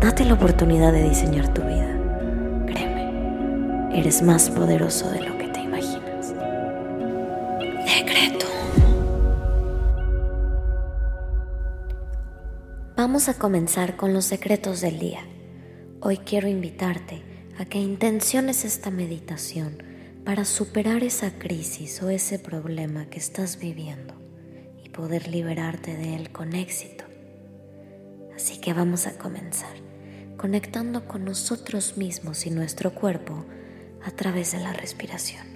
Date la oportunidad de diseñar tu vida. Créeme, eres más poderoso de lo que te imaginas. Decreto. Vamos a comenzar con los secretos del día. Hoy quiero invitarte a que intenciones esta meditación para superar esa crisis o ese problema que estás viviendo y poder liberarte de él con éxito. Así que vamos a comenzar conectando con nosotros mismos y nuestro cuerpo a través de la respiración.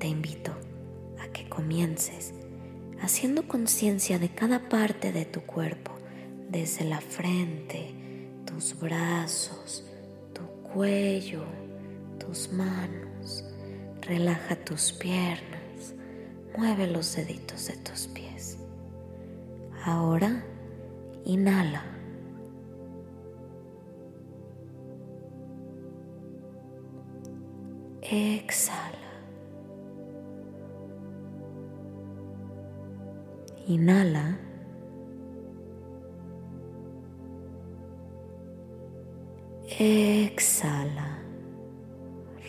Te invito a que comiences haciendo conciencia de cada parte de tu cuerpo, desde la frente, tus brazos, tu cuello, tus manos Relaja tus piernas, mueve los deditos de tus pies. Ahora inhala. Exhala. Inhala. Exhala.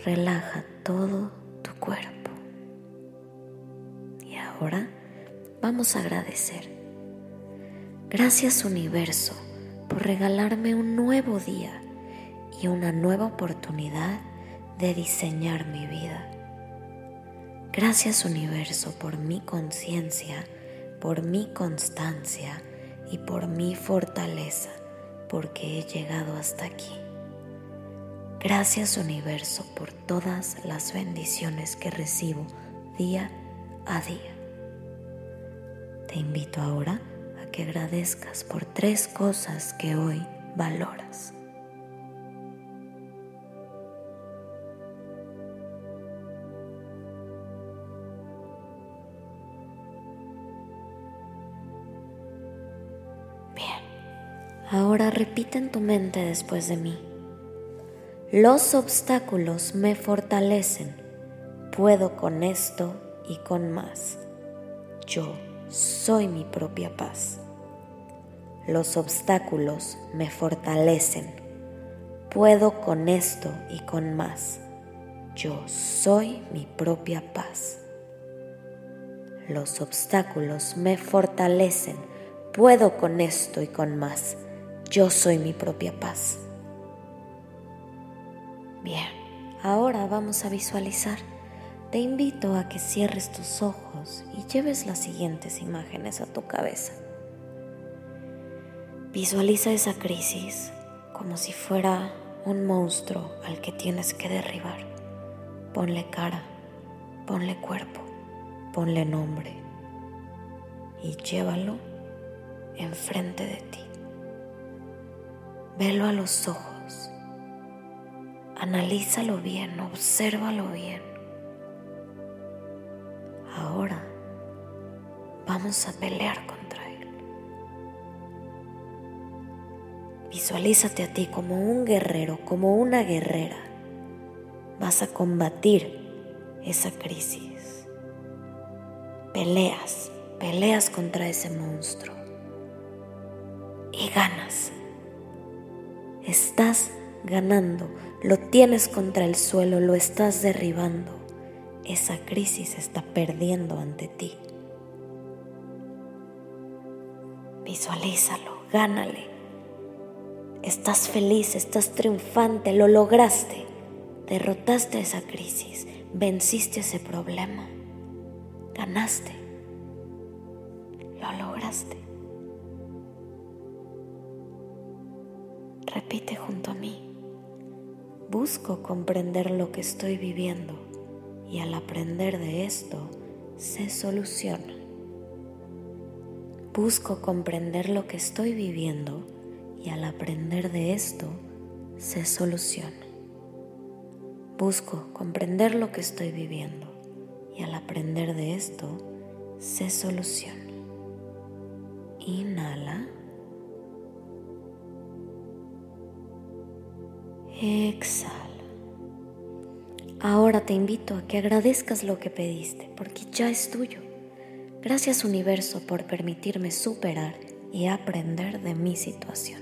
Relaja todo cuerpo. Y ahora vamos a agradecer. Gracias universo por regalarme un nuevo día y una nueva oportunidad de diseñar mi vida. Gracias universo por mi conciencia, por mi constancia y por mi fortaleza, porque he llegado hasta aquí. Gracias universo por todas las bendiciones que recibo día a día. Te invito ahora a que agradezcas por tres cosas que hoy valoras. Ahora repite en tu mente después de mí. Los obstáculos me fortalecen. Puedo con esto y con más. Yo soy mi propia paz. Los obstáculos me fortalecen. Puedo con esto y con más. Yo soy mi propia paz. Los obstáculos me fortalecen. Puedo con esto y con más. Yo soy mi propia paz. Bien, ahora vamos a visualizar. Te invito a que cierres tus ojos y lleves las siguientes imágenes a tu cabeza. Visualiza esa crisis como si fuera un monstruo al que tienes que derribar. Ponle cara, ponle cuerpo, ponle nombre y llévalo enfrente de ti. Velo a los ojos Analízalo bien, obsérvalo bien. Ahora vamos a pelear contra él. Visualízate a ti como un guerrero, como una guerrera. Vas a combatir esa crisis. Peleas, peleas contra ese monstruo. Y ganas. Estás ganando, lo tienes contra el suelo, lo estás derribando. Esa crisis está perdiendo ante ti. Visualízalo, gánale. Estás feliz, estás triunfante, lo lograste. Derrotaste esa crisis, venciste ese problema. Ganaste. Lo lograste. Repite junto a mí. Busco comprender lo que estoy viviendo y al aprender de esto se soluciona. Busco comprender lo que estoy viviendo y al aprender de esto se soluciona. Busco comprender lo que estoy viviendo y al aprender de esto se soluciona. Inhala. Exhala. Ahora te invito a que agradezcas lo que pediste porque ya es tuyo. Gracias universo por permitirme superar y aprender de mi situación.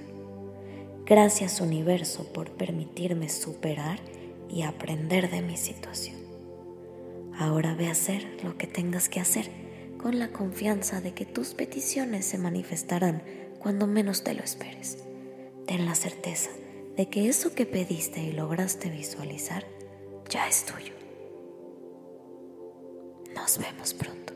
Gracias universo por permitirme superar y aprender de mi situación. Ahora ve a hacer lo que tengas que hacer con la confianza de que tus peticiones se manifestarán cuando menos te lo esperes. Ten la certeza de que eso que pediste y lograste visualizar ya es tuyo. Nos vemos pronto.